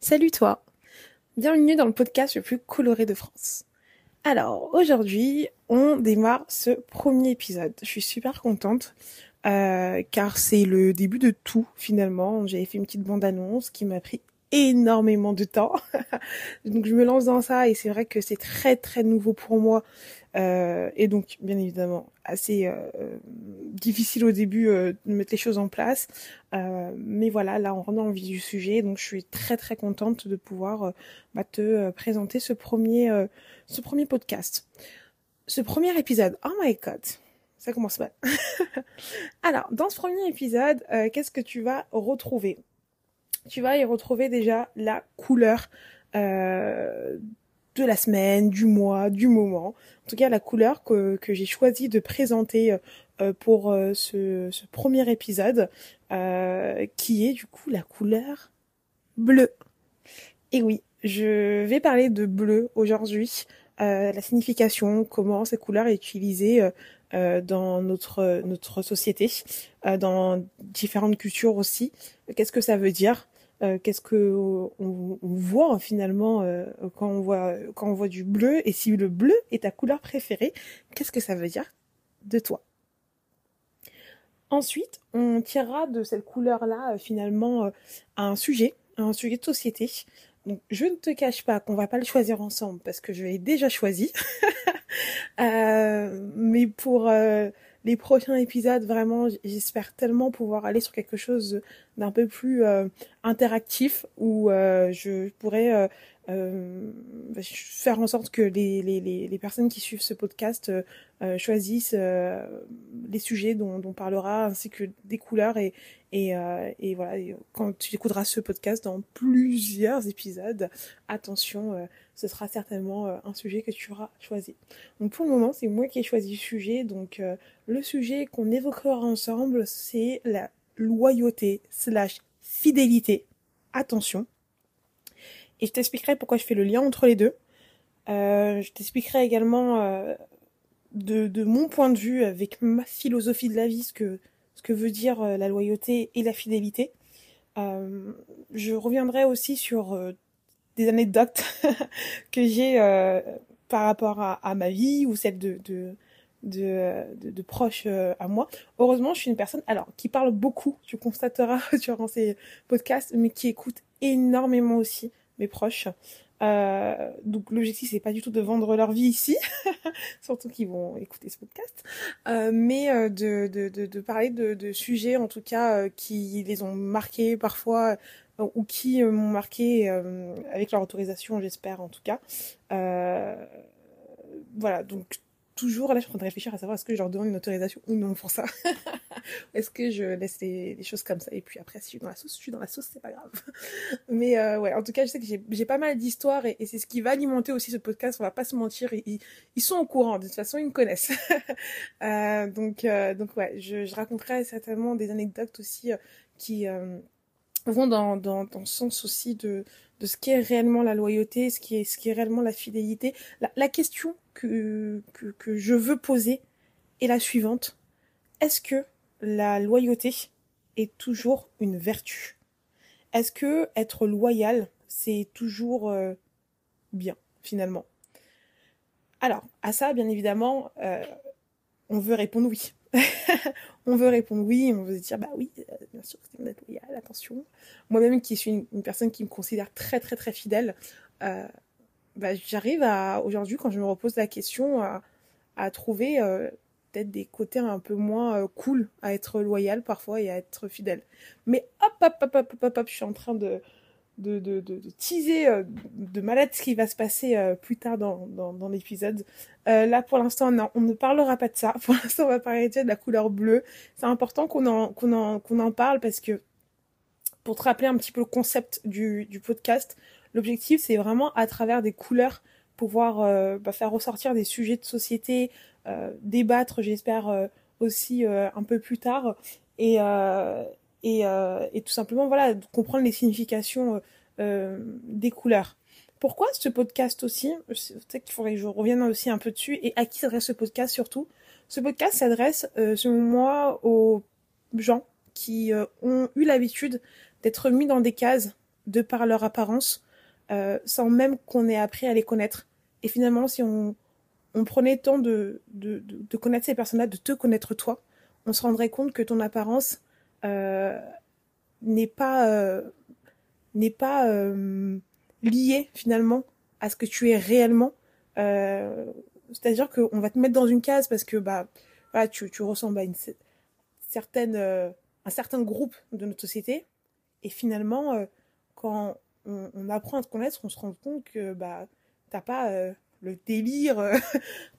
Salut toi Bienvenue dans le podcast le plus coloré de France. Alors aujourd'hui, on démarre ce premier épisode. Je suis super contente euh, car c'est le début de tout finalement. J'avais fait une petite bande-annonce qui m'a pris énormément de temps. donc je me lance dans ça et c'est vrai que c'est très très nouveau pour moi euh, et donc bien évidemment assez euh, difficile au début euh, de mettre les choses en place. Euh, mais voilà, là on rentre le vif du sujet, donc je suis très très contente de pouvoir bah, te présenter ce premier ce premier podcast, ce premier épisode. Oh my god, ça commence mal. Alors dans ce premier épisode, qu'est-ce que tu vas retrouver? Tu vas y retrouver déjà la couleur euh, de la semaine, du mois, du moment. En tout cas, la couleur que, que j'ai choisi de présenter euh, pour euh, ce, ce, premier épisode, euh, qui est du coup la couleur bleue. Et oui, je vais parler de bleu aujourd'hui, euh, la signification, comment cette couleur est utilisée euh, dans notre notre société, dans différentes cultures aussi. Qu'est-ce que ça veut dire? Euh, qu'est-ce que on, voit finalement euh, quand on voit du bleu? Et si le bleu est ta couleur préférée, qu'est-ce que ça veut dire de toi? Ensuite, on tirera de cette couleur-là euh, finalement un sujet, un sujet de société. Je ne te cache pas qu'on va pas le choisir ensemble parce que je l'ai déjà choisi. mais pour les prochains épisodes, vraiment, j'espère tellement pouvoir aller sur quelque chose d'un peu plus euh, interactif où euh, je pourrais euh, faire en sorte que les, personnes qui suivent ce podcast choisissent les sujets dont, on parlera ainsi que des couleurs et voilà, quand tu écouteras ce podcast dans plusieurs épisodes, attention, ce sera certainement un sujet que tu auras choisi. Donc pour le moment, c'est moi qui ai choisi le sujet. Donc le sujet qu'on évoquera ensemble, c'est la loyauté slash fidélité. Attention. Et je t'expliquerai pourquoi je fais le lien entre les deux. Euh, je t'expliquerai également euh, de, de, mon point de vue, avec ma philosophie de la vie, ce que, ce que veut dire euh, la loyauté et la fidélité. Euh, je reviendrai aussi sur euh, des anecdotes que j'ai par rapport à, ma vie ou celle de, de, de, de, proches euh, à moi. Heureusement, je suis une personne alors qui parle beaucoup, tu constateras durant ces podcasts, mais qui écoute énormément aussi mes proches. Euh, donc l'objectif c'est pas du tout de vendre leur vie ici, surtout qu'ils vont écouter ce podcast, euh, mais euh, de, de, de, de, parler de, de, sujets en tout cas euh, qui les ont marqués parfois ou qui m'ont marqué avec leur autorisation j'espère en tout cas. voilà donc toujours, là, je suis en réfléchir à savoir est-ce que je leur demande une autorisation ou non pour ça. est-ce que je laisse les, choses comme ça et puis après, si je suis dans la sauce, je suis dans la sauce, c'est pas grave. Mais euh, ouais, en tout cas, je sais que j'ai pas mal d'histoires et, c'est ce qui va alimenter aussi ce podcast. On va pas se mentir, ils, sont au courant. De toute façon, ils me connaissent. euh, donc, euh, donc ouais, je, raconterai certainement des anecdotes aussi euh, qui euh, vont dans, le sens aussi de de ce qu'est réellement la loyauté, ce qui est, réellement la fidélité. La, question que, que, que je veux poser est la suivante. Est-ce que la loyauté est toujours une vertu? Est-ce que être loyal, c'est toujours euh, bien, finalement? Alors, à ça, bien évidemment, euh, on veut répondre oui. on veut répondre oui, on veut dire bah oui, euh, bien sûr c'est d'être loyal, attention. Moi-même qui suis une, personne qui me considère très très très fidèle, euh, bah, j'arrive à aujourd'hui quand je me repose la question à, à trouver euh, peut-être des côtés un peu moins euh, cool à être loyal parfois et à être fidèle. Mais hop hop hop hop hop hop, je suis en train de de, de, teaser euh, de malade ce qui va se passer euh, plus tard dans, l'épisode. Euh, là, pour l'instant, on ne parlera pas de ça. Pour l'instant, on va parler de la couleur bleue. C'est important qu'on en, qu'on en, qu'on en parle parce que pour te rappeler un petit peu le concept du, podcast, l'objectif, c'est vraiment à travers des couleurs pouvoir bah, faire ressortir des sujets de société, débattre, j'espère, aussi un peu plus tard. Et, et, euh, et tout simplement voilà comprendre les significations euh, des couleurs. Pourquoi ce podcast aussi Peut-être qu'il faudrait que je revienne aussi un peu dessus. Et à qui s'adresse ce podcast surtout? Ce podcast s'adresse, euh, selon moi, aux gens qui euh, ont eu l'habitude d'être mis dans des cases de par leur apparence, sans même qu'on ait appris à les connaître. Et finalement, si on, on prenait le temps de, de, de, connaître ces personnes-là, de te connaître toi, on se rendrait compte que ton apparence euh, n'est pas euh, n'est pas euh, liée finalement à ce que tu es réellement. C'est-à-dire qu'on va te mettre dans une case parce que bah tu, tu ressembles à une certaine un certain groupe de notre société et finalement quand on, apprend à te connaître, on se rend compte que bah t'as pas le délire euh,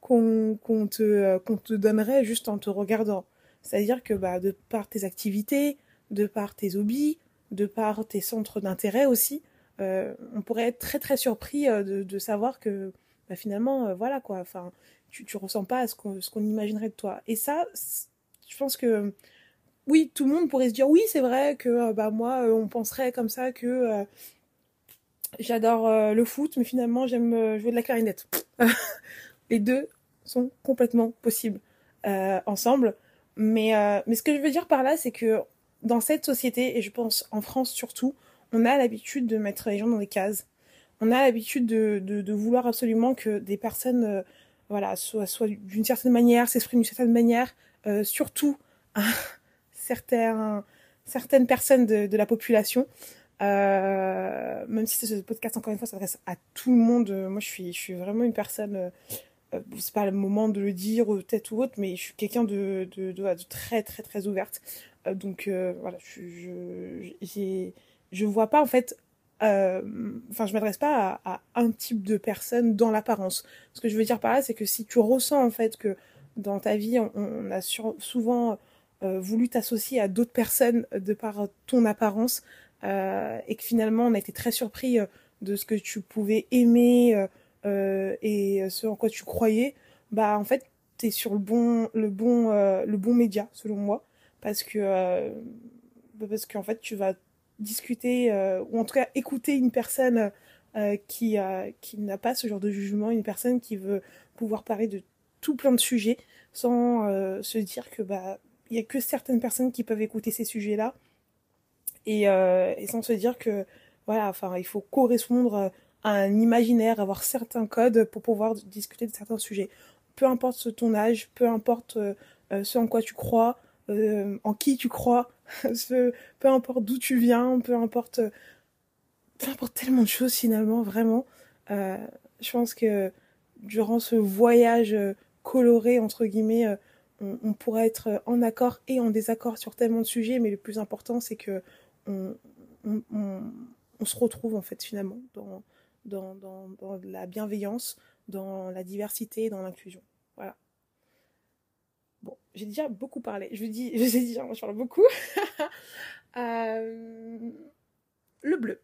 qu'on qu'on te, euh, qu'on te donnerait juste en te regardant. C'est-à-dire que bah, de par tes activités, de par tes hobbies, de par tes centres d'intérêt aussi, euh, on pourrait être très très surpris de, de savoir que bah, finalement, voilà quoi, tu, tu ressens pas ce qu'on, imaginerait de toi. Et ça, je pense que oui, tout le monde pourrait se dire oui, c'est vrai que bah moi, on penserait comme ça que J'adore euh, le foot, mais finalement j'aime euh, jouer de la clarinette. Les deux sont complètement possibles euh, ensemble. Mais, mais ce que je veux dire par là, c'est que dans cette société, et je pense en France surtout, on a l'habitude de mettre les gens dans des cases. On a l'habitude de, vouloir absolument que des personnes voilà, soient, d'une certaine manière, s'expriment d'une certaine manière, surtout certains, certaines personnes de, la population. Euh, même si ce podcast, encore une fois, s'adresse à tout le monde. Euh, moi, je suis, je suis vraiment une personne. Euh, euh, c'est pas le moment de le dire, peut-être ou autre, mais je suis quelqu'un de, de, de, de, très, très, très ouverte. Euh, donc, voilà, je, je, je vois pas, en fait. Enfin, je m'adresse pas à, à, un type de personne dans l'apparence. Ce que je veux dire par là, c'est que si tu ressens, en fait, que dans ta vie, on, a sur, souvent. voulu t'associer à d'autres personnes de par ton apparence, euh, et que finalement on a été très surpris euh, de ce que tu pouvais aimer euh, et ce en quoi tu croyais, bah en fait t'es sur le bon le bon le bon média selon moi. Parce que bah, parce qu'en fait tu vas discuter ou en tout cas écouter une personne qui qui n'a pas ce genre de jugement, une personne qui veut pouvoir parler de tout plein de sujets sans se dire que bah il y a que certaines personnes qui peuvent écouter ces sujets-là. Et, euh, et sans se dire que voilà, enfin, il faut correspondre un imaginaire, avoir certains codes pour pouvoir discuter de certains sujets. Peu importe ton âge, peu importe euh, euh, ce en quoi tu crois, euh, en qui tu crois, peu importe d'où tu viens, peu importe, tellement de choses finalement, vraiment. Je pense que durant ce voyage coloré entre guillemets, on, on pourra être en accord et en désaccord sur tellement de sujets, mais le plus important c'est que on, se retrouve en fait finalement dans, la bienveillance, dans la diversité, dans l'inclusion. Voilà. Bon, j'ai déjà beaucoup parlé. Je vous dis, je vous ai dit, je parle beaucoup. Euh, le bleu.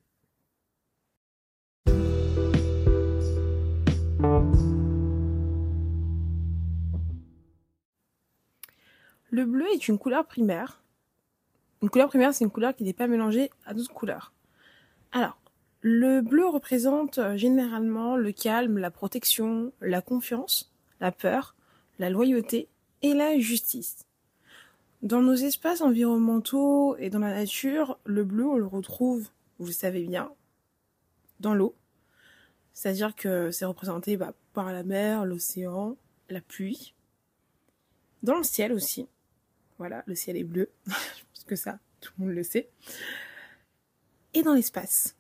Le bleu est une couleur primaire une couleur primaire, c'est une couleur qui n'est pas mélangée à d'autres couleurs. Alors, le bleu représente euh, généralement le calme, la protection, la confiance, la peur, la loyauté et la justice. Dans nos espaces environnementaux et dans la nature, le bleu, on le retrouve, vous le savez bien, dans l'eau. C'est-à-dire que c'est représenté bah, par la mer, l'océan, la pluie. Dans le ciel aussi. Voilà, le ciel est bleu. que ça, tout le monde le sait. Et dans l'espace.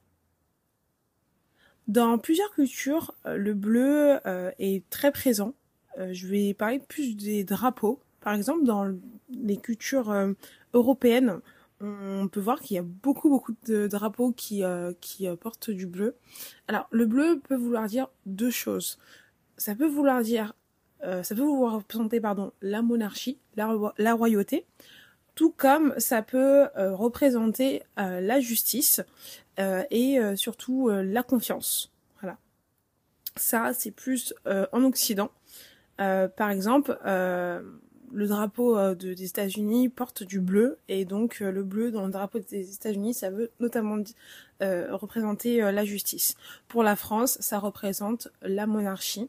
Dans plusieurs cultures, euh, le bleu euh, est très présent. Euh, je vais parler plus des drapeaux. Par exemple, dans les cultures européennes, on peut voir qu'il y a beaucoup beaucoup de drapeaux qui qui portent du bleu. Alors le bleu peut vouloir dire deux choses. Ça peut vouloir dire ça peut vouloir représenter pardon la monarchie, la, royauté, tout comme ça peut représenter la justice et surtout la confiance. Voilà. Ça, c'est plus en Occident. par exemple, le drapeau de, des États-Unis porte du bleu et donc le bleu dans le drapeau des États-Unis, ça veut notamment représenter la justice. Pour la France, ça représente la monarchie.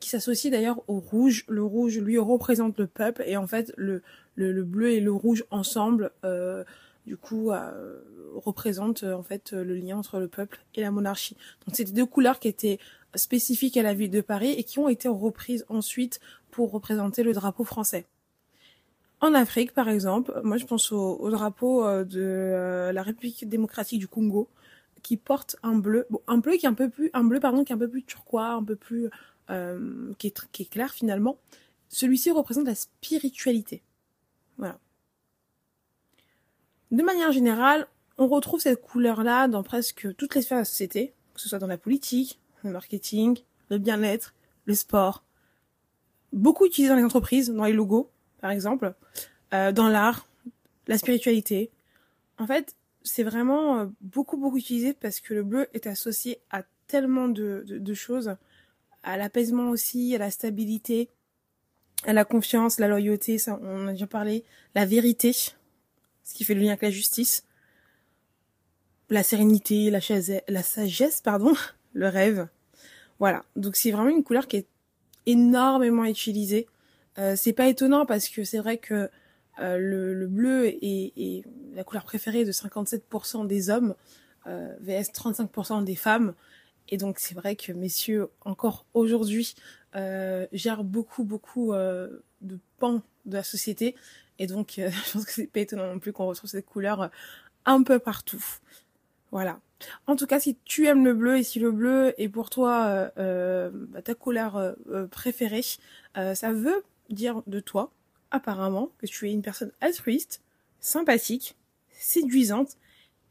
qui s'associe d'ailleurs au rouge. Le rouge, lui, représente le peuple et en fait, le, le, le, bleu et le rouge ensemble euh, du coup, représente en fait le lien entre le peuple et la monarchie. Donc c'était deux couleurs qui étaient spécifiques à la ville de Paris et qui ont été reprises ensuite pour représenter le drapeau français. En Afrique, par exemple, moi je pense au, drapeau de la République démocratique du Congo, qui porte un bleu, bon, un bleu qui est un peu plus, un bleu pardon qui est un peu plus turquois, un peu plus, euh, qui qui est clair finalement. Celui-ci représente la spiritualité. Voilà. De manière générale, on retrouve cette couleur-là dans presque toutes les sphères de la société, que ce soit dans la politique, le marketing, le bien-être, le sport. Beaucoup utilisé dans les entreprises, dans les logos, par exemple, euh, dans l'art, la spiritualité. En fait, c'est vraiment euh, beaucoup beaucoup utilisé parce que le bleu est associé à tellement de, de, choses, à l'apaisement aussi, à la stabilité, à la confiance, la loyauté, ça on a déjà parlé, la vérité, ce qui fait le lien avec la justice, la sérénité, la, chaise, la sagesse, pardon, le rêve. Voilà, donc c'est vraiment une couleur qui est énormément utilisée. Euh, c'est pas étonnant parce que c'est vrai que euh, le, bleu est, la couleur préférée de 57% des hommes, euh, vs 35% des femmes. Et donc c'est vrai que messieurs, encore aujourd'hui, euh, gèrent beaucoup, beaucoup euh, de pans de la société. Et donc je pense que c'est pas étonnant non plus qu'on retrouve cette couleur un peu partout. Voilà. En tout cas, si tu aimes le bleu et si le bleu est pour toi bah, ta couleur préférée, ça veut dire de toi apparemment que tu es une personne altruiste, sympathique, séduisante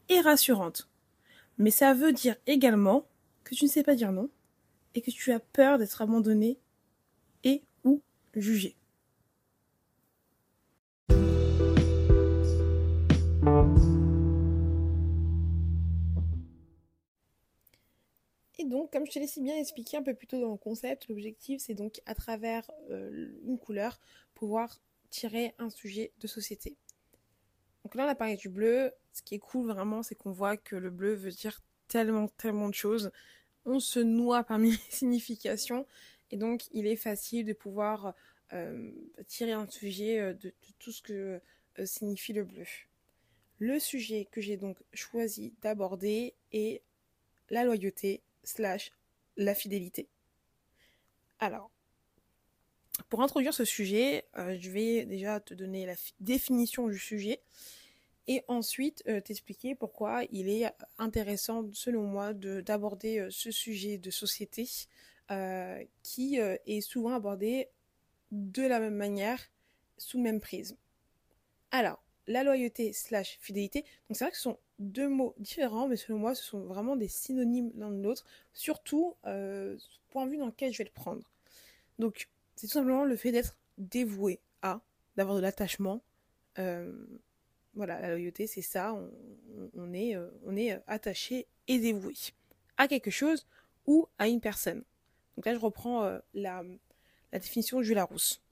et rassurante. Mais ça veut dire également que tu ne sais pas dire non et que tu as peur d'être abandonné et ou jugé. Donc, comme je te l'ai si bien expliqué un peu plus tôt dans le concept, l'objectif c'est donc à travers euh, une couleur pouvoir tirer un sujet de société. Donc là, on a parlé du bleu. Ce qui est cool vraiment, c'est qu'on voit que le bleu veut dire tellement, tellement de choses. On se noie parmi les significations. Et donc, il est facile de pouvoir euh, tirer un sujet euh, de, tout ce que signifie le bleu. Le sujet que j'ai donc choisi d'aborder est la loyauté slash la fidélité. Alors, pour introduire ce sujet, euh, je vais déjà te donner la définition du sujet et ensuite euh, t'expliquer pourquoi il est intéressant, selon moi, d'aborder euh, ce sujet de société qui est souvent abordé de la même manière, sous le même prisme. Alors, la loyauté slash fidélité, donc c'est vrai que ce sont deux mots différents, mais selon moi, ce sont vraiment des synonymes l'un de l'autre, surtout euh, point de vue dans lequel je vais le prendre. Donc, c'est tout simplement le fait d'être dévoué à, d'avoir de l'attachement. Euh, voilà, la loyauté, c'est ça. On, est, euh, on est attaché et dévoué à quelque chose ou à une personne. Donc là, je reprends euh, la, la définition de Jules Larousse.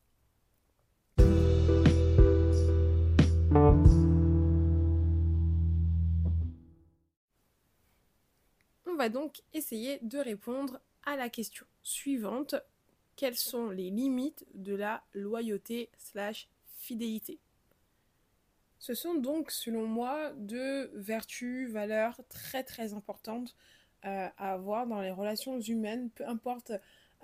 Va donc essayer de répondre à la question suivante quelles sont les limites de la loyauté slash fidélité? Ce sont donc, selon moi, deux vertus, valeurs très très importantes euh, à avoir dans les relations humaines, peu importe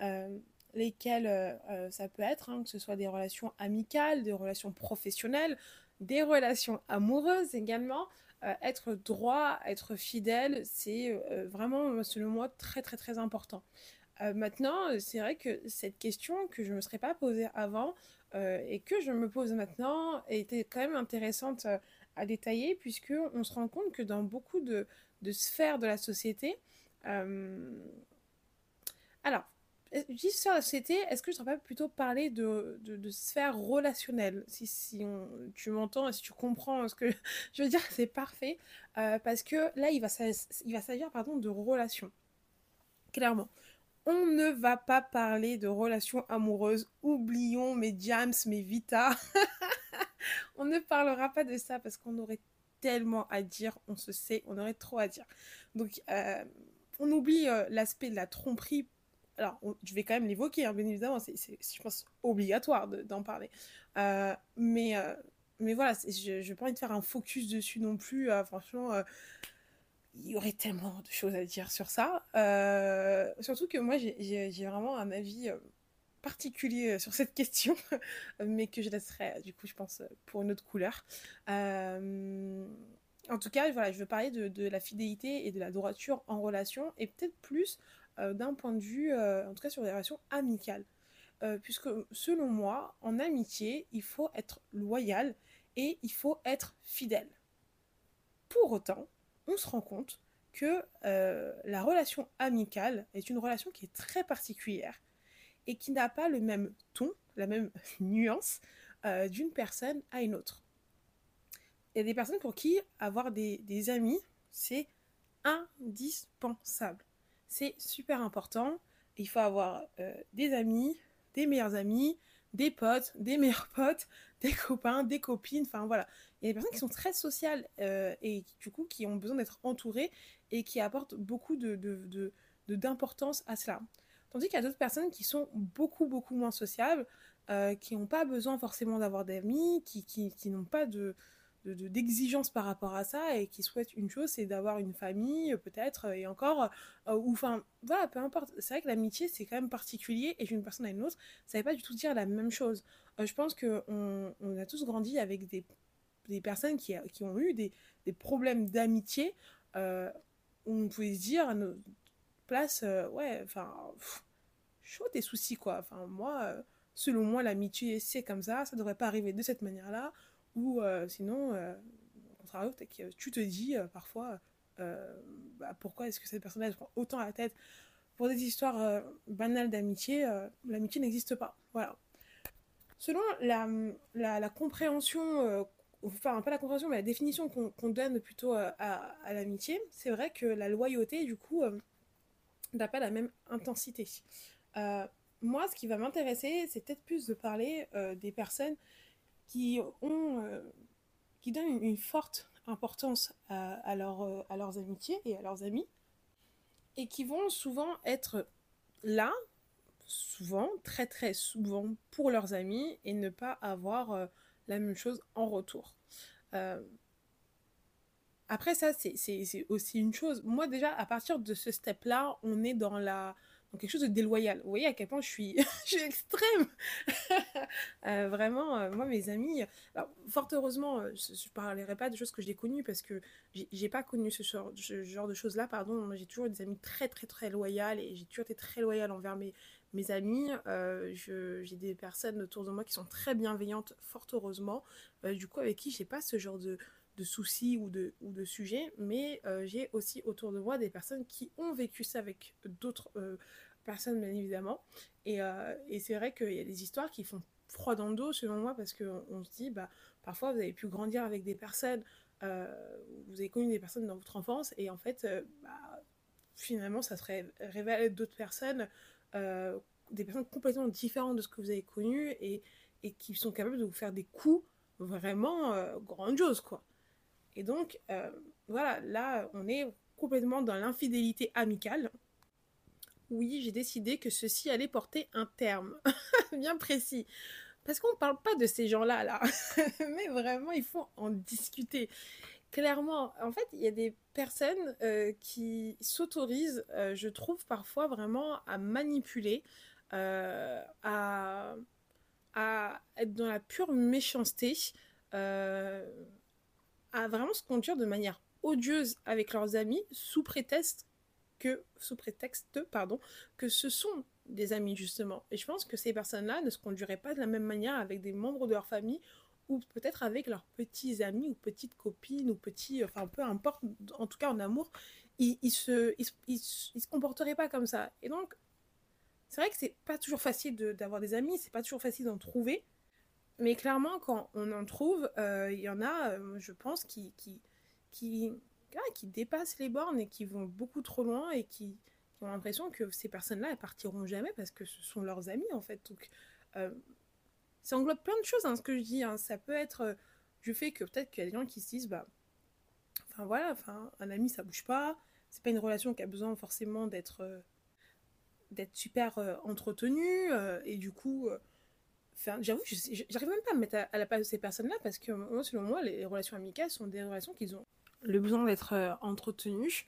euh, lesquelles euh, ça peut être, hein, que ce soit des relations amicales, des relations professionnelles, des relations amoureuses également. Être droit, être fidèle, c'est vraiment, selon moi, très très très important. Euh, maintenant, c'est vrai que cette question que je ne me serais pas posée avant euh, et que je me pose maintenant était quand même intéressante euh, à détailler puisque on se rend compte que dans beaucoup de, sphères de la société, alors, dis sphère de la société, est-ce que je ne pas plutôt parler de, de, sphère relationnelle Si, si tu m'entends et si tu comprends ce que je veux dire, c'est parfait. parce que là, il va, s'agir de relations. Clairement on ne va pas parler de relations amoureuses. Oublions mes Jams, mes Vita. on ne parlera pas de ça parce qu'on aurait tellement à dire, on se sait, on aurait trop à dire. Donc, euh, on oublie euh, l'aspect de la tromperie. Alors, je vais quand même l'évoquer, hein, bien évidemment, c'est, je pense, obligatoire d'en parler. Euh, mais mais voilà, je n'ai pas envie de faire un focus dessus non plus. franchement, il y aurait tellement de choses à dire sur ça. surtout que moi, j'ai vraiment un avis particulier sur cette question, mais que je laisserai, du coup, je pense, pour une autre couleur. en tout cas, voilà, je veux parler de, de, la fidélité et de la droiture en relation, et peut-être plus d'un point de vue, en tout cas sur des relations amicales. puisque selon moi, en amitié, il faut être loyal et il faut être fidèle. Pour autant, on se rend compte que euh, la relation amicale est une relation qui est très particulière et qui n'a pas le même ton, la même nuance euh, d'une personne à une autre. Il y a des personnes pour qui avoir des, amis, c'est indispensable. C'est super important. Il faut avoir euh, des amis, des meilleurs amis, des potes, des meilleurs potes, des copains, des copines, enfin voilà. Il y a des personnes qui sont très sociales euh, et du coup qui ont besoin d'être entourées et qui apportent beaucoup de, d'importance à cela. Tandis qu'il y a d'autres personnes qui sont beaucoup, beaucoup moins sociables, euh, qui n'ont pas besoin forcément d'avoir d'amis, qui, qui, qui n'ont pas de, d'exigence par rapport à ça et qui souhaitent une chose, c'est d'avoir une famille, peut-être, et encore, euh, ou enfin, voilà, peu importe. C'est vrai que l'amitié, c'est quand même particulier, et d'une personne à une autre, ça ne veut pas du tout dire la même chose. Euh, je pense qu'on on a tous grandi avec des, des personnes qui, qui, ont eu des, des problèmes d'amitié, euh, où on pouvait se dire à notre place, ouais, enfin, chaud tes soucis, quoi. Enfin, moi, selon moi, l'amitié, c'est comme ça, ça ne devrait pas arriver de cette manière-là ou euh, sinon, euh, au contraire, tu te dis euh, parfois bah, pourquoi est-ce que cette personne-là prend autant à la tête pour des histoires banales d'amitié, l'amitié n'existe pas. Voilà. Selon la, la, compréhension, enfin pas la compréhension, mais la définition qu'on donne plutôt à l'amitié, c'est vrai que la loyauté, du coup, n'a pas la même intensité. moi, ce qui va m'intéresser, c'est peut-être plus de parler des personnes qui ont euh, qui donnent une, forte importance à, à, euh, à leurs amitiés et à leurs amis et qui vont souvent être là souvent très très souvent pour leurs amis et ne pas avoir euh, la même chose en retour. Après ça c'est aussi une chose. Moi déjà à partir de ce step là on est dans la quelque chose de déloyal. Vous voyez à quel point je suis, extrême. Euh, vraiment, euh, moi, mes amis, fort heureusement, euh, je ne parlerai pas de choses que j'ai connues parce que j'ai pas connu ce genre, de choses-là, pardon. J'ai toujours des amis très, très, très loyales et j'ai toujours été très loyale envers mes, mes amis. j'ai des personnes autour de moi qui sont très bienveillantes, fort heureusement. du coup, avec qui j'ai pas ce genre de de soucis ou de, ou de sujets, mais j'ai aussi autour de moi des personnes qui ont vécu ça avec d'autres personne, bien évidemment. Et, euh, et c'est vrai qu'il y a des histoires qui font froid dans le dos, selon moi, parce qu'on on se dit, bah, parfois, vous avez pu grandir avec des personnes, euh, vous avez connu des personnes dans votre enfance, et en fait, euh, bah, finalement, ça serait révélé d'autres personnes, des personnes complètement différentes de ce que vous avez connu, et, et qui sont capables de vous faire des coups vraiment grandioses, quoi. Et donc, voilà, là, on est complètement dans l'infidélité amicale, oui, j'ai décidé que ceci allait porter un terme bien précis. Parce qu'on ne parle pas de ces gens-là, là. Mais vraiment, il faut en discuter. Clairement, en fait, il y a des personnes euh, qui s'autorisent, euh, je trouve parfois vraiment à manipuler, euh, à, à, être dans la pure méchanceté, à vraiment se conduire de manière odieuse avec leurs amis sous prétexte que, sous prétexte, pardon, que ce sont des amis justement. Et je pense que ces personnes-là ne se conduiraient pas de la même manière avec des membres de leur famille ou peut-être avec leurs petits amis ou petites copines ou petits, enfin peu importe, en tout cas en amour, ils, se, ils, se comporteraient pas comme ça. Et donc, c'est vrai que c'est pas toujours facile d'avoir des amis, c'est pas toujours facile d'en trouver, mais clairement, quand on en trouve, euh, il y en a, euh, je pense, qui, qui, qui, qui dépassent les bornes et qui vont beaucoup trop loin et qui, ont l'impression que ces personnes-là, elles partiront jamais parce que ce sont leurs amis, en fait. Donc, euh, ça englobe plein de choses, hein, ce que je dis. Hein. Ça peut être du fait que peut-être qu'il y a des gens qui se disent, bah, enfin voilà, enfin, un ami, ça bouge pas. C'est pas une relation qui a besoin forcément d'être d'être super entretenue. et du coup, J'avoue, j'arrive même pas à me mettre à, la place de ces personnes-là parce que, selon moi, les relations amicales sont des relations qui ont le besoin d'être euh, entretenues.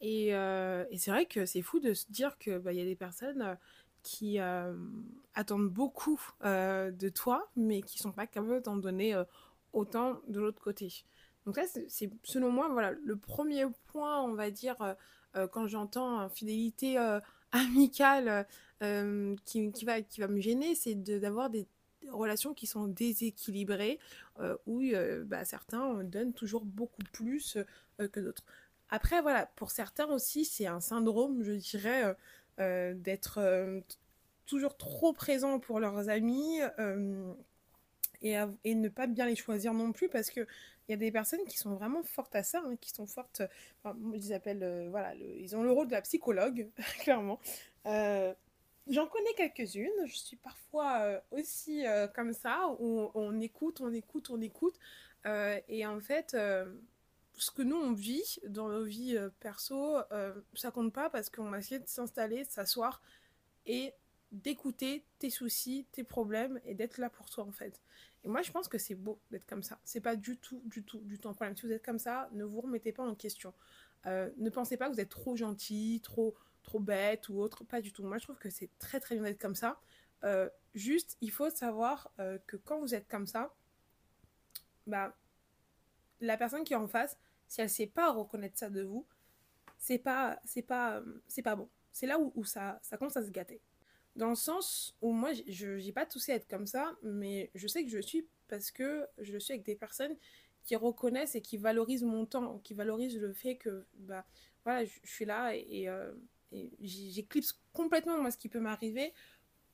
Et, euh, et c'est vrai que c'est fou de se dire qu'il bah, y a des personnes euh, qui attendent beaucoup de toi, mais qui sont pas capables d'en donner autant de l'autre côté. Donc là, c'est selon moi, voilà, le premier point, on va dire, quand j'entends fidélité amicale qui, qui, va, me gêner, c'est d'avoir des relations qui sont déséquilibrées, euh, où euh, bah, certains donnent toujours beaucoup plus euh, que d'autres. Après, voilà, pour certains aussi, c'est un syndrome, je dirais, d'être toujours trop présent pour leurs amis et, ne pas bien les choisir non plus parce que il y a des personnes qui sont vraiment fortes à ça, hein, qui sont fortes. Ils appellent, voilà, ils ont le rôle de la psychologue, clairement. J'en connais quelques-unes. Je suis parfois euh, aussi euh, comme ça, où on écoute, on écoute, on écoute. Euh, et en fait, ce que nous, on vit dans nos vies perso, ça compte pas parce qu'on a essayé de s'installer, de s'asseoir et d'écouter tes soucis, tes problèmes et d'être là pour toi, en fait. Et moi, je pense que c'est beau d'être comme ça. C'est pas du tout, du tout, du tout un problème. Si vous êtes comme ça, ne vous remettez pas en question. ne pensez pas que vous êtes trop gentil, trop trop bête ou autre, pas du tout. Moi, je trouve que c'est très très bien d'être comme ça. Euh, juste, il faut savoir euh, que quand vous êtes comme ça, bah, la personne qui est en face, si elle sait pas reconnaître ça de vous, c'est pas, c'est pas, c'est pas bon. C'est là où, ça commence à se gâter. Dans le sens où moi, je n'ai pas toussé à être comme ça, mais je sais que je suis parce que je suis avec des personnes qui reconnaissent et qui valorisent mon temps, qui valorisent le fait que, bah, voilà, je, suis là et, euh, j'éclipse complètement moi ce qui peut m'arriver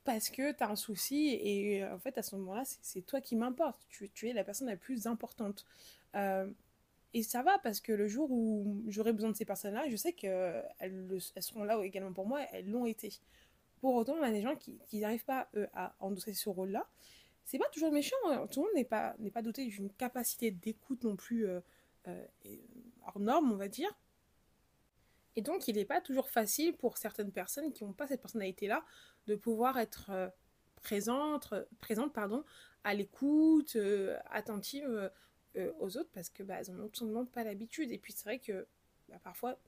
parce que tu as un souci et en fait à ce moment-là c'est toi qui m'importe. Tu, tu, es la personne la plus importante. Euh, et ça va parce que le jour où j'aurai besoin de ces personnes-là je sais qu'elles elles seront là également pour moi elles l'ont été pour autant y a des gens qui n'arrivent pas eux, à endosser ce rôle-là c'est pas toujours méchant hein. tout le monde n'est pas, pas doté d'une capacité d'écoute non plus euh, hors norme on va dire et donc, il n'est pas toujours facile pour certaines personnes qui n'ont pas cette personnalité-là de pouvoir être euh, présente, présente pardon, à l'écoute, euh, attentive euh, aux autres parce que bah, elles n'ont tout simplement pas l'habitude. Et puis, c'est vrai que bah, parfois,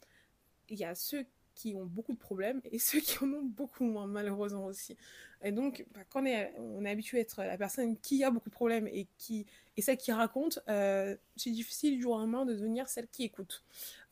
il y a ceux qui ont beaucoup de problèmes et ceux qui en ont beaucoup moins, malheureusement aussi. Et donc, bah, quand on est, habitué à être la personne qui a beaucoup de problèmes et, qui, et celle qui raconte, euh, c'est difficile du jour au lendemain de devenir celle qui écoute.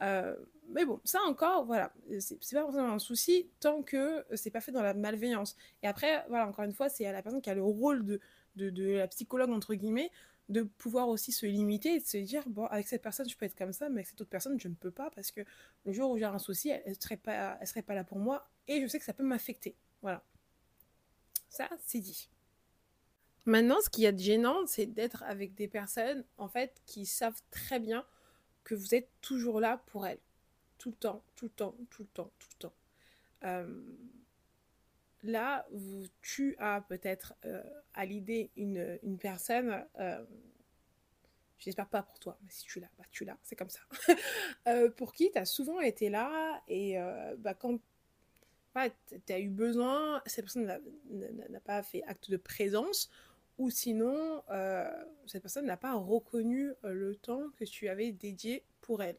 Euh, mais bon, ça encore, voilà, c'est pas forcément un souci tant que c'est pas fait dans la malveillance. Et après, voilà, encore une fois, c'est à la personne qui a le rôle de, de la psychologue, entre guillemets, de pouvoir aussi se limiter et de se dire bon avec cette personne je peux être comme ça mais avec cette autre personne je ne peux pas parce que le jour où j'ai un souci elle, ne serait pas elle serait pas là pour moi et je sais que ça peut m'affecter. Voilà. Ça c'est dit. Maintenant ce qui est gênant c'est d'être avec des personnes en fait qui savent très bien que vous êtes toujours là pour elles. Tout le temps tout le temps tout le temps tout le temps. Euh, là, tu as peut-être euh, à l'idée une, une, personne, euh, j'espère pas pour toi, mais si tu l'as, bah, tu l'as, c'est comme ça, euh, pour qui tu as souvent été là et bah, quand tu as eu besoin, cette personne n'a pas fait acte de présence ou sinon cette personne n'a pas reconnu le temps que tu avais dédié pour elle?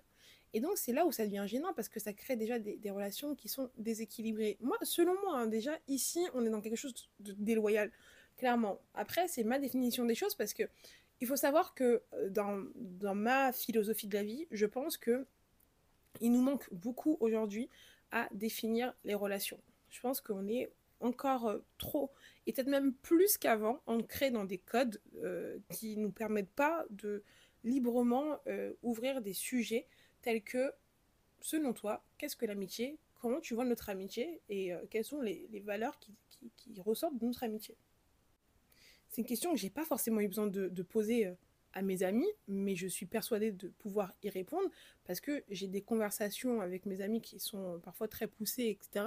Et donc, c'est là où ça devient gênant parce que ça crée déjà des, relations qui sont déséquilibrées. Moi, selon moi, hein, déjà, ici, on est dans quelque chose de déloyal, clairement. Après, c'est ma définition des choses parce que il faut savoir que euh, dans, dans ma philosophie de la vie, je pense que il nous manque beaucoup aujourd'hui à définir les relations. Je pense qu'on est encore euh, trop, et peut-être même plus qu'avant, ancré dans des codes euh, qui ne nous permettent pas de librement ouvrir des sujets tels que, selon toi, qu'est-ce que l'amitié Comment tu vois notre amitié Et euh, quelles sont les, valeurs qui, ressortent de notre amitié? C'est une question que j'ai pas forcément eu besoin de, poser euh, à mes amis, mais je suis persuadée de pouvoir y répondre parce que j'ai des conversations avec mes amis qui sont parfois très poussées, etc.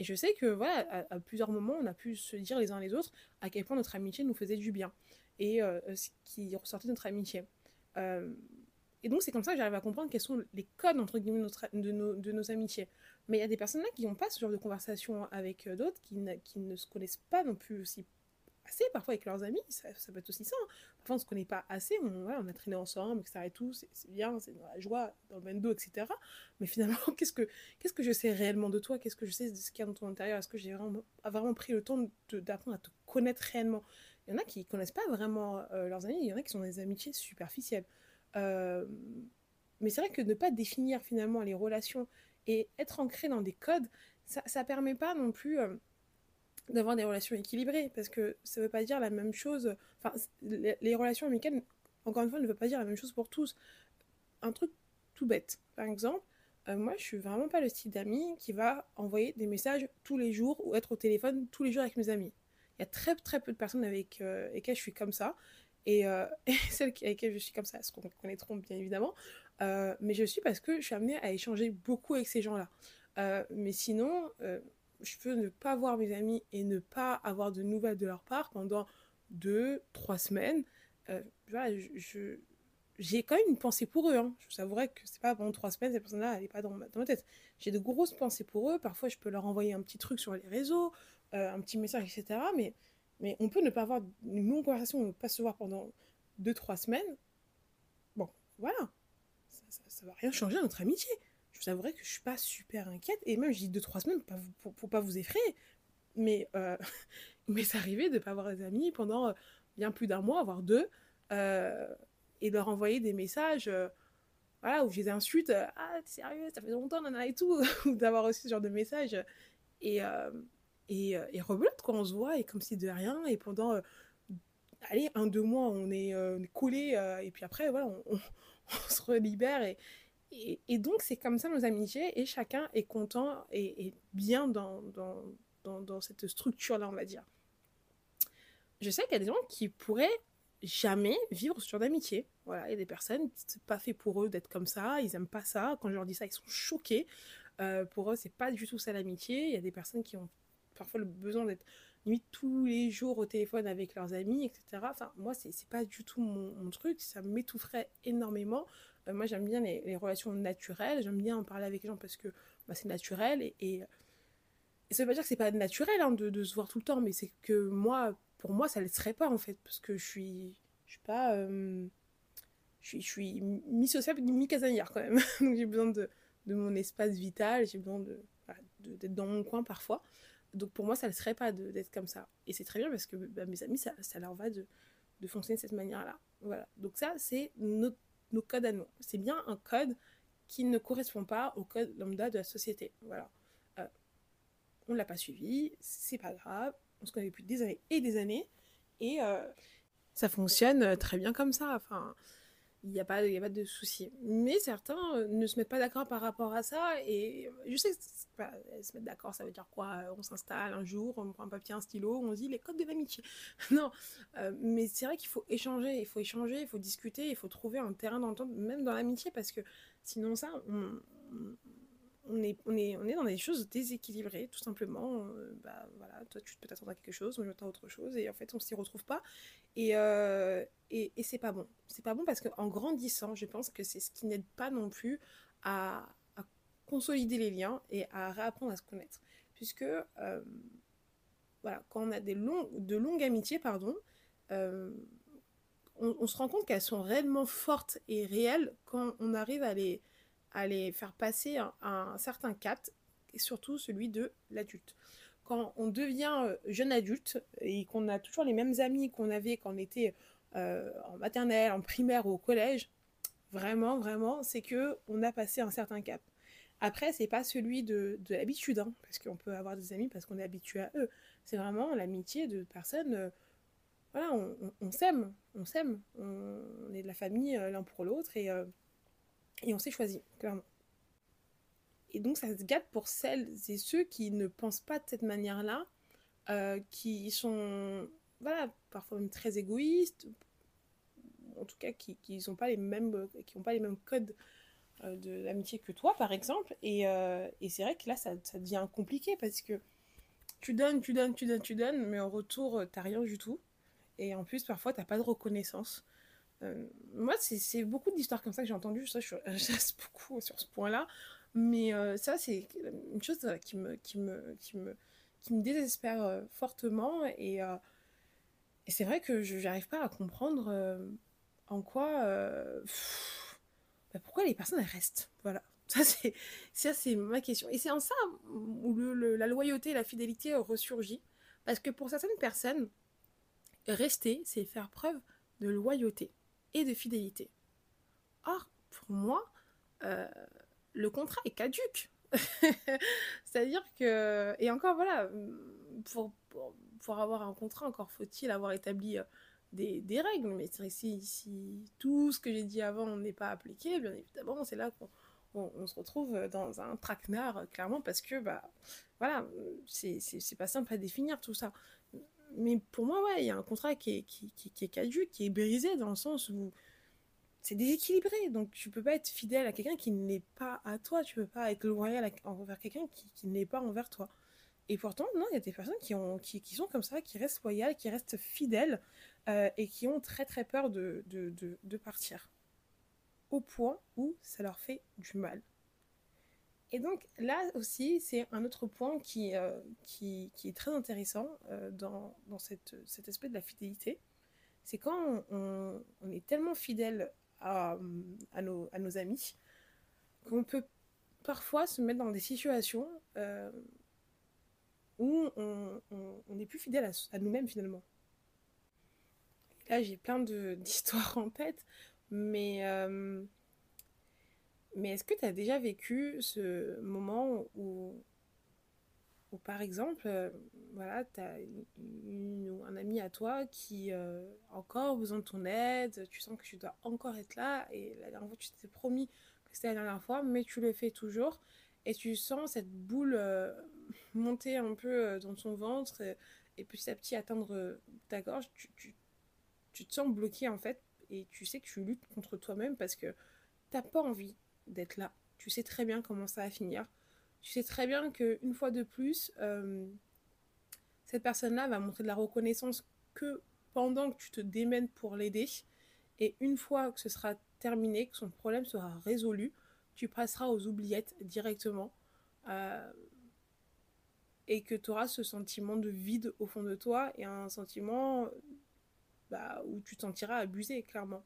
Et je sais que voilà, à, plusieurs moments, on a pu se dire les uns les autres à quel point notre amitié nous faisait du bien et euh, ce qui ressortait de notre amitié. Et donc, c'est comme ça que j'arrive à comprendre quels sont les codes, entre guillemets, de, nos, amitiés. Mais il y a des personnes là qui n'ont pas ce genre de conversation avec euh, d'autres, qui, ne se connaissent pas non plus aussi assez parfois avec leurs amis, ça, peut être aussi ça. Hein. Parfois on se connaît pas assez, on, a traîné ensemble, etc. et tout, c'est bien, c'est dans la joie, dans le bendo, etc. Mais finalement, qu'est-ce que, je sais réellement de toi? Qu'est-ce que je sais de ce qu'il y a dans ton intérieur? Est-ce que j'ai vraiment, pris le temps d'apprendre à te connaître réellement? Il y en a qui connaissent pas vraiment euh, leurs amis, il y en a qui sont des amitiés superficielles. Euh, mais c'est vrai que ne pas définir finalement les relations et être ancré dans des codes, ça, ça permet pas non plus euh, d'avoir des relations équilibrées parce que ça veut pas dire la même chose. Enfin, les, relations amicales, encore une fois, ne veut pas dire la même chose pour tous. Un truc tout bête, par exemple, euh, moi je suis vraiment pas le style d'ami qui va envoyer des messages tous les jours ou être au téléphone tous les jours avec mes amis. Il y a très très peu de personnes avec lesquelles je suis comme ça. Et, euh, et celles avec lesquelles je suis comme ça, se connaîtront bien évidemment. mais je suis parce que je suis amenée à échanger beaucoup avec ces gens-là. mais sinon, je peux ne pas voir mes amis et ne pas avoir de nouvelles de leur part pendant deux, trois semaines. Euh, je, j'ai quand même une pensée pour eux. Hein. Je vous avouerai que c'est pas pendant trois semaines, cette personne-là, elle n'est pas dans ma, tête. J'ai de grosses pensées pour eux. Parfois, je peux leur envoyer un petit truc sur les réseaux, euh, un petit message, etc. Mais, mais on peut ne pas avoir une longue conversation, ne pas se voir pendant deux, trois semaines. Bon, voilà. Ça, ne va rien changer à notre amitié je vous avouerai que je suis pas super inquiète. Et même, je dis deux, trois semaines pour, pour, pour pas vous effrayer. Mais, euh, mais c'est arrivé de ne pas avoir des amis pendant euh, bien plus d'un mois, voire deux, euh, et de leur envoyer des messages voilà, où je les insulte Ah, t'es sérieux, ça fait longtemps, nana et tout, ou d'avoir aussi ce genre de messages. Et, et, et rebelote, quand on se voit, et comme si de rien, et pendant, allez, un, deux mois, on est, collés, et puis après, voilà, on, se relibère, et, et, donc, c'est comme ça nos amitiés, et chacun est content et, bien dans, dans, dans, dans cette structure-là, on va dire. Je sais qu'il y a des gens qui pourraient jamais vivre sur d'amitié. Voilà, il y a des personnes, c'est pas fait pour eux d'être comme ça, ils aiment pas ça. Quand je leur dis ça, ils sont choqués. Euh, pour eux, c'est pas du tout ça l'amitié. Il y a des personnes qui ont parfois le besoin d'être nuit tous les jours au téléphone avec leurs amis, etc. Enfin, moi, c'est pas du tout mon, truc. Ça m'étoufferait énormément. Euh, moi, j'aime bien les, relations naturelles. J'aime bien en parler avec les gens parce que bah, c'est naturel. Et, et, ça veut pas dire que c'est pas naturel hein, de, de, se voir tout le temps, mais c'est que moi, pour moi, ça ne le serait pas en fait. Parce que je suis, je suis pas. Euh, je suis, je suis mi-sociable, mi-casanière quand même. Donc j'ai besoin de, de, mon espace vital. J'ai besoin de, d'être dans mon coin parfois. Donc pour moi, ça ne serait pas d'être comme ça. Et c'est très bien parce que bah, mes amis, ça, leur va de, fonctionner de cette manière-là. Voilà. Donc ça, c'est nos codes à nous. C'est bien un code qui ne correspond pas au code lambda de la société. Voilà. Euh, on ne l'a pas suivi, c'est pas grave, on se connaît depuis des années et des années, et euh, ça fonctionne très bien comme ça. Enfin, il n'y a, pas, a pas de souci. Mais certains euh, ne se mettent pas d'accord par rapport à ça. Et je sais, pas, se mettre d'accord, ça veut dire quoi euh, On s'installe un jour, on prend un papier, un stylo, on dit les codes de l'amitié. non, euh, mais c'est vrai qu'il faut échanger, il faut échanger, il faut discuter, il faut trouver un terrain d'entente, même dans l'amitié, parce que sinon ça, on est, on, est, on est dans des choses déséquilibrées, tout simplement. Euh, bah, voilà, toi, tu peux t'attendre à quelque chose, moi, je m'attends à autre chose, et en fait, on s'y retrouve pas. Et, euh, et, c'est pas bon. C'est pas bon parce qu'en grandissant, je pense que c'est ce qui n'aide pas non plus à, consolider les liens et à réapprendre à se connaître. Puisque, euh, voilà, quand on a des de longues amitiés, pardon, euh, on, se rend compte qu'elles sont réellement fortes et réelles quand on arrive à les à les faire passer un, un certain cap, et surtout celui de l'adulte. Quand on devient euh, jeune adulte et qu'on a toujours les mêmes amis qu'on avait quand on était euh, en maternelle, en primaire ou au collège, vraiment, vraiment, c'est que on a passé un certain cap. Après, c'est pas celui de, de l'habitude, hein, parce qu'on peut avoir des amis parce qu'on est habitué à eux. C'est vraiment l'amitié de personnes. Euh, voilà, on, s'aime, on s'aime, on, est de la famille l'un pour l'autre et et on s'est choisi, clairement. Et donc ça se gâte pour celles et ceux qui ne pensent pas de cette manière-là, euh, qui sont, voilà, parfois même très égoïstes, en tout cas qui n'ont pas les mêmes, qui pas les mêmes codes euh, de l'amitié que toi, par exemple. Et, euh, et c'est vrai que là, ça, ça, devient compliqué parce que tu donnes, tu donnes, tu donnes, tu donnes, mais en retour, t'as rien du tout. Et en plus, parfois, t'as pas de reconnaissance. Euh, moi, c'est beaucoup d'histoires comme ça que j'ai entendues. Ça, je reste beaucoup sur ce point-là. Mais euh, ça, c'est une chose qui me, qui me, qui me, qui me désespère euh, fortement. Et, c'est vrai que je n'arrive pas à comprendre euh, en quoi. Euh, bah, pourquoi les personnes restent. Voilà. Ça, c'est, ma question. Et c'est en ça où la loyauté et la fidélité ressurgit. Parce que pour certaines personnes, rester, c'est faire preuve de loyauté et de fidélité. Or, pour moi, euh, le contrat est caduque. C'est-à-dire que. Et encore, voilà, pour, pour, avoir un contrat, encore faut-il avoir établi euh, des, des, règles. Mais si, si tout ce que j'ai dit avant n'est pas appliqué, bien évidemment, c'est là qu'on on, se retrouve dans un traquenard, clairement, parce que, bah, voilà, c'est pas simple à définir tout ça. Mais pour moi, ouais, il y a un contrat qui est, qui, est caduque, qui est brisé dans le sens où c'est déséquilibré. Donc tu peux pas être fidèle à quelqu'un qui n'est pas à toi. Tu peux pas être loyal envers quelqu'un qui, qui n'est pas envers toi. Et pourtant, non, il y a des personnes qui, ont, qui, sont comme ça, qui restent loyales, qui restent fidèles euh, et qui ont très très peur de, partir. Au point où ça leur fait du mal. Et donc là aussi, c'est un autre point qui, euh, qui, qui, est très intéressant euh, dans, dans cet aspect de la fidélité. C'est quand on, on, est tellement fidèle à, nos, à nos, amis, qu'on peut parfois se mettre dans des situations euh, où on, n'est plus fidèle à, nous-mêmes finalement. là, j'ai plein d'histoires en tête, mais, mais est-ce que tu as déjà vécu ce moment où par exemple, euh, voilà, tu as un ami à toi qui euh, encore besoin de ton aide, tu sens que tu dois encore être là, et la dernière fois tu t'es promis que c'était la dernière fois, mais tu le fais toujours, et tu sens cette boule euh, monter un peu dans ton ventre, et, petit à petit atteindre ta gorge, tu, tu, tu, te sens bloqué en fait, et tu sais que tu luttes contre toi-même parce que t'as pas envie d'être là. Tu sais très bien comment ça va finir tu sais très bien qu'une fois de plus, euh, cette personne-là va montrer de la reconnaissance que pendant que tu te démènes pour l'aider. Et une fois que ce sera terminé, que son problème sera résolu, tu passeras aux oubliettes directement. Euh, et que tu auras ce sentiment de vide au fond de toi et un sentiment bah, où tu te sentiras abusé, clairement.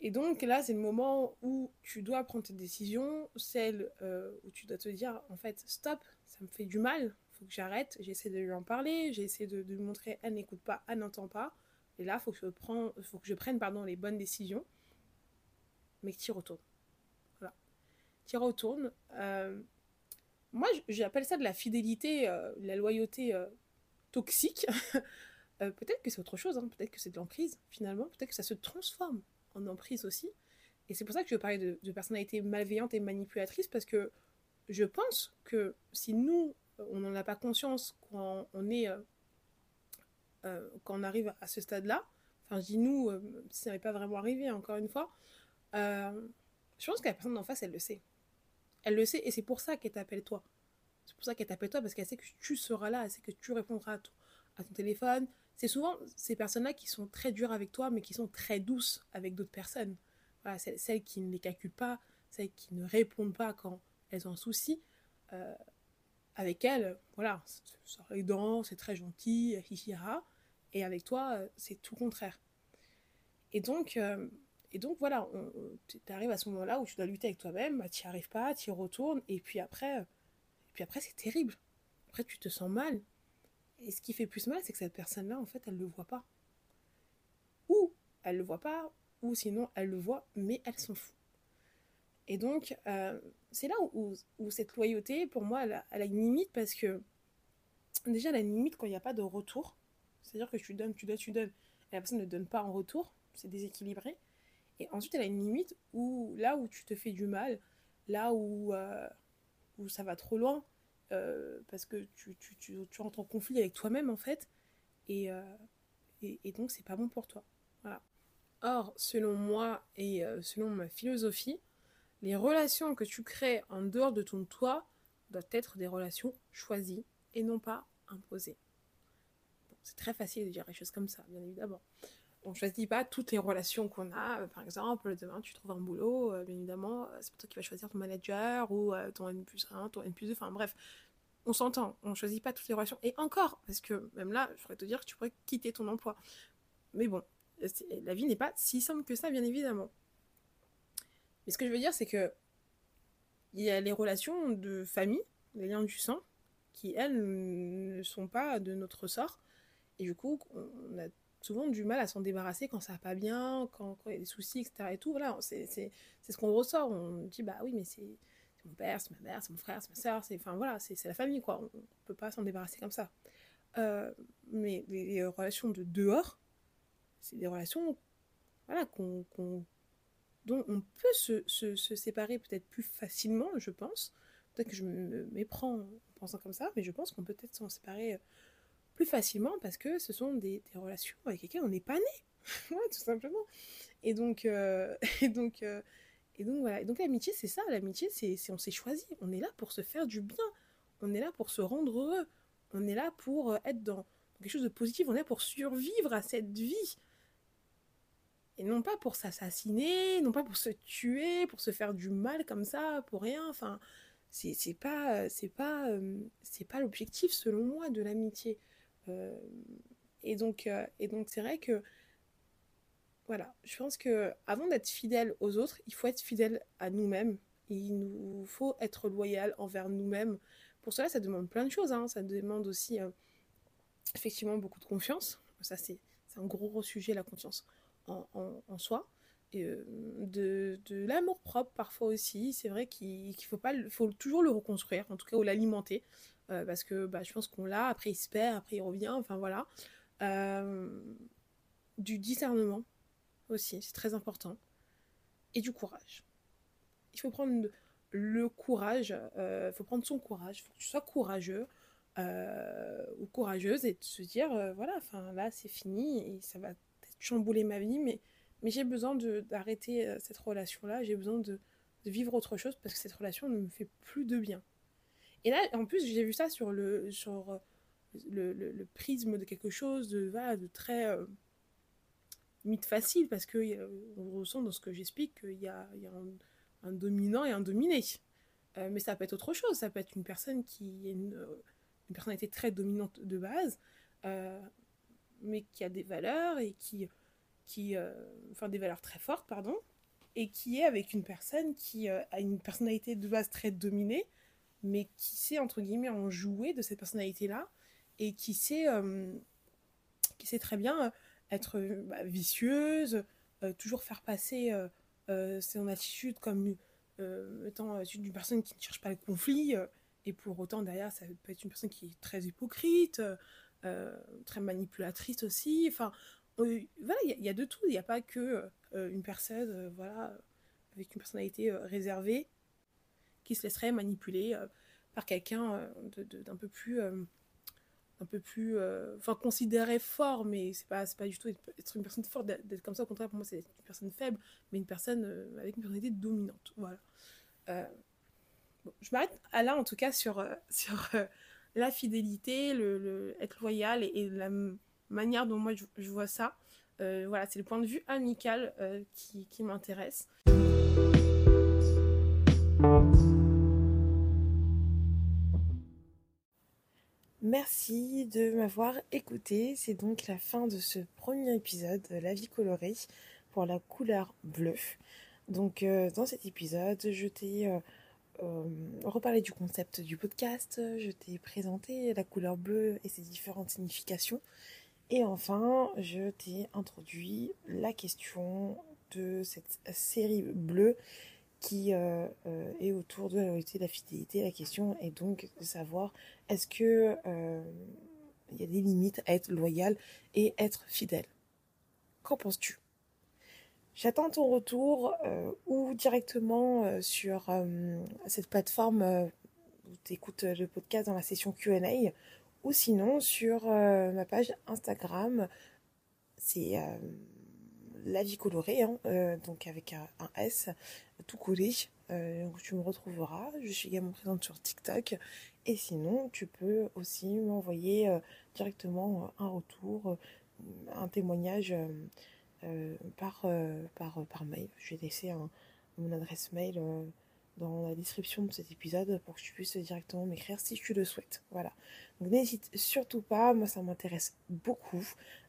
Et donc là, c'est le moment où tu dois prendre tes décisions, celle euh, où tu dois te dire, en fait, stop, ça me fait du mal, faut que j'arrête, j'essaie de lui en parler, j'essaie de, de, lui montrer, elle n'écoute pas, elle n'entend pas. Et là, faut que je, faut que je prenne pardon, les bonnes décisions, mais que tu retournes. Voilà. Tu retournes. Euh, moi, j'appelle ça de la fidélité, euh, la loyauté toxique. Peut-être que c'est autre chose, hein. peut-être que c'est de l'emprise, finalement, peut-être que ça se transforme en emprise aussi. Et c'est pour ça que je parlais de, de personnalité malveillante et manipulatrice, parce que je pense que si nous, on n'en a pas conscience quand on est... Euh, euh, arrive à ce stade-là, enfin je dis nous, euh, si ça n'est pas vraiment arrivé, encore une fois, euh, je pense que la personne d'en face, elle le sait. Elle le sait, et c'est pour ça qu'elle t'appelle toi. C'est pour ça qu'elle t'appelle toi, parce qu'elle sait que tu seras là, elle sait que tu répondras à ton téléphone, c'est souvent ces personnes-là qui sont très dures avec toi, mais qui sont très douces avec d'autres personnes. Voilà, celles qui ne les calculent pas, celles qui ne répondent pas quand elles ont un souci. Euh, avec elles, voilà, c'est aidant, c'est très gentil, hihiha. Et avec toi, c'est tout contraire. Et donc, euh, et donc voilà, tu arrives à ce moment-là où tu dois lutter avec toi-même, bah, tu n'y arrives pas, tu y retournes, et puis après, et puis après c'est terrible. Après, tu te sens mal, et ce qui fait plus mal, c'est que cette personne-là, en fait, elle ne le voit pas. Ou elle ne le voit pas, ou sinon elle le voit, mais elle s'en fout. Et donc, euh, c'est là où, où, cette loyauté, pour moi, elle a, une limite parce que, déjà, elle a une limite quand il n'y a pas de retour. C'est-à-dire que tu donnes, tu donnes, tu donnes, et la personne ne donne pas en retour, c'est déséquilibré. Et ensuite, elle a une limite où, là où tu te fais du mal, là où, euh, où ça va trop loin, euh, parce que tu, tu, tu, rentres en conflit avec toi-même en fait, et, euh, et, et, donc c'est pas bon pour toi. Or, selon moi et euh, selon ma philosophie, les relations que tu crées en dehors de ton toit doivent être des relations choisies et non pas imposées. C'est très facile de dire les choses comme ça, bien évidemment. On ne choisit pas toutes les relations qu'on a. Par exemple, demain tu trouves un boulot, bien évidemment, c'est pas toi qui vas choisir ton manager ou ton N plus 1, ton N plus 2, enfin bref, on s'entend, on choisit pas toutes les relations. Et encore, parce que même là, je pourrais te dire que tu pourrais quitter ton emploi. Mais bon, la vie n'est pas si simple que ça, bien évidemment. Mais ce que je veux dire, c'est que il y a les relations de famille, les liens du sang, qui, elles, ne sont pas de notre sort. Et du coup, on a souvent du mal à s'en débarrasser quand ça va pas bien, quand, il y a des soucis, etc. Et tout, voilà, c'est ce qu'on ressort. On dit, bah oui, mais c'est mon père, c'est ma mère, c'est mon frère, c'est ma soeur, c'est voilà, la famille quoi. On, peut pas s'en débarrasser comme ça. Euh, mais les, relations de dehors, c'est des relations voilà qu'on dont on peut se, se, se séparer peut-être plus facilement, je pense. Peut-être que je me méprends en pensant comme ça, mais je pense qu'on peut peut-être s'en séparer euh, plus facilement parce que ce sont des, relations avec lesquelles on n'est pas né. tout simplement. Et donc, euh, et donc et donc voilà. donc l'amitié, c'est ça. L'amitié, c'est, on s'est choisi. On est là pour se faire du bien. On est là pour se rendre heureux. On est là pour euh, être dans quelque chose de positif. On est là pour survivre à cette vie. Et non pas pour s'assassiner, non pas pour se tuer, pour se faire du mal comme ça, pour rien. Enfin, c'est, pas, pas, euh, c'est pas l'objectif selon moi de l'amitié. Euh, et donc, et donc c'est vrai que voilà, je pense que avant d'être fidèle aux autres, il faut être fidèle à nous-mêmes. Il nous faut être loyal envers nous-mêmes. Pour cela, ça demande plein de choses. Hein. Ça demande aussi euh, effectivement beaucoup de confiance. Ça, c'est un gros sujet, la confiance en, soi. Euh, de, l'amour propre parfois aussi. C'est vrai qu'il faut, pas, faut toujours le reconstruire, en tout cas, ou l'alimenter. Euh, parce que bah, je pense qu'on l'a, après il se perd, après il revient, enfin voilà. du discernement aussi, c'est très important. Et du courage. Il faut prendre le courage, il euh, faut prendre son courage, faut que tu sois courageux euh, ou courageuse et de se dire, euh, voilà, enfin là c'est fini et ça va peut-être chambouler ma vie, mais, mais j'ai besoin d'arrêter cette relation-là, j'ai besoin de, vivre autre chose parce que cette relation ne me fait plus de bien. Et là, en plus, j'ai vu ça sur le, sur le, le, prisme de quelque chose de, voilà, de très mythe facile parce que euh, ressent dans ce que j'explique qu'il y a, y a un, dominant et un dominé. Euh, mais ça peut être autre chose. Ça peut être une personne qui est une, une personnalité très dominante de base, euh, mais qui a des valeurs et qui, qui enfin des valeurs très fortes, pardon, et qui est avec une personne qui a une personnalité de base très dominée, mais qui sait entre guillemets en jouer de cette personnalité-là et qui sait, qui sait très bien être bah, vicieuse, euh, toujours faire passer euh, euh, son attitude comme étant une personne qui ne cherche pas le conflit, et pour autant derrière ça peut être une personne qui est très hypocrite, très manipulatrice aussi. Enfin, voilà, il y, a de tout. Il n'y a pas que une personne, voilà, avec une personnalité réservée, qui se laisserait manipuler par quelqu'un d'un peu plus un peu plus euh, enfin considéré fort mais c'est pas pas du tout être, une personne forte d'être comme ça. Au contraire pour moi c'est une personne faible mais une personne euh, avec une personnalité dominante. Voilà. Euh, bon, je m'arrête là en tout cas sur sur la fidélité le, être loyal et, la manière dont moi je, vois ça voilà c'est le point de vue amical qui, qui m'intéresse Merci de m'avoir écouté. C'est donc la fin de ce premier épisode de La vie colorée pour la couleur bleue. Donc euh, dans cet épisode, je t'ai euh, euh, reparlé du concept du podcast, je t'ai présenté la couleur bleue et ses différentes significations. Et enfin, je t'ai introduit la question de cette série bleue qui euh, euh, est autour de la loyauté de la fidélité. La question est donc de savoir est-ce que euh, il y a des limites à être loyal et être fidèle? Qu'en penses-tu? J'attends ton retour ou directement sur cette plateforme où tu écoutes le podcast dans la session QA ou sinon sur ma page Instagram. C'est la vie colorée, hein, euh, donc avec un, S tout collé. Euh, tu me retrouveras. Je suis également présente sur TikTok. Et sinon, tu peux aussi m'envoyer euh, directement un retour, un témoignage par, par, par mail. Je vais laisser mon adresse mail dans la description de cet épisode pour que tu puisses directement m'écrire si tu le souhaites. Voilà. Donc n'hésite surtout pas, moi ça m'intéresse beaucoup.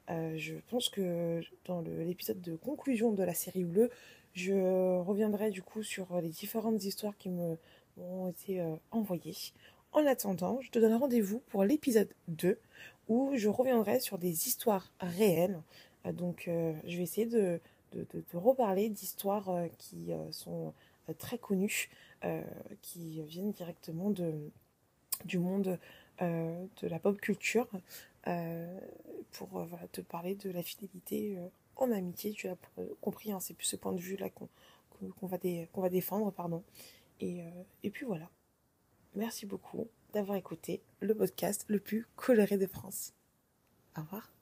Euh, je pense que dans l'épisode de conclusion de la série Bleu, je reviendrai du coup sur les différentes histoires qui me ont été euh, envoyées. En attendant, je te donne rendez-vous pour l'épisode 2 où je reviendrai sur des histoires réelles. Euh, donc je vais essayer de, de, de reparler d'histoires qui sont très connues, qui viennent directement de, du monde de la pop culture. Euh, pour euh, te parler de la fidélité euh, en amitié. Tu as compris, hein, c'est plus ce point de vue-là qu'on va, qu'on va défendre. pardon. Et, et puis voilà. Merci beaucoup d'avoir écouté le podcast le plus coloré de France. Au revoir.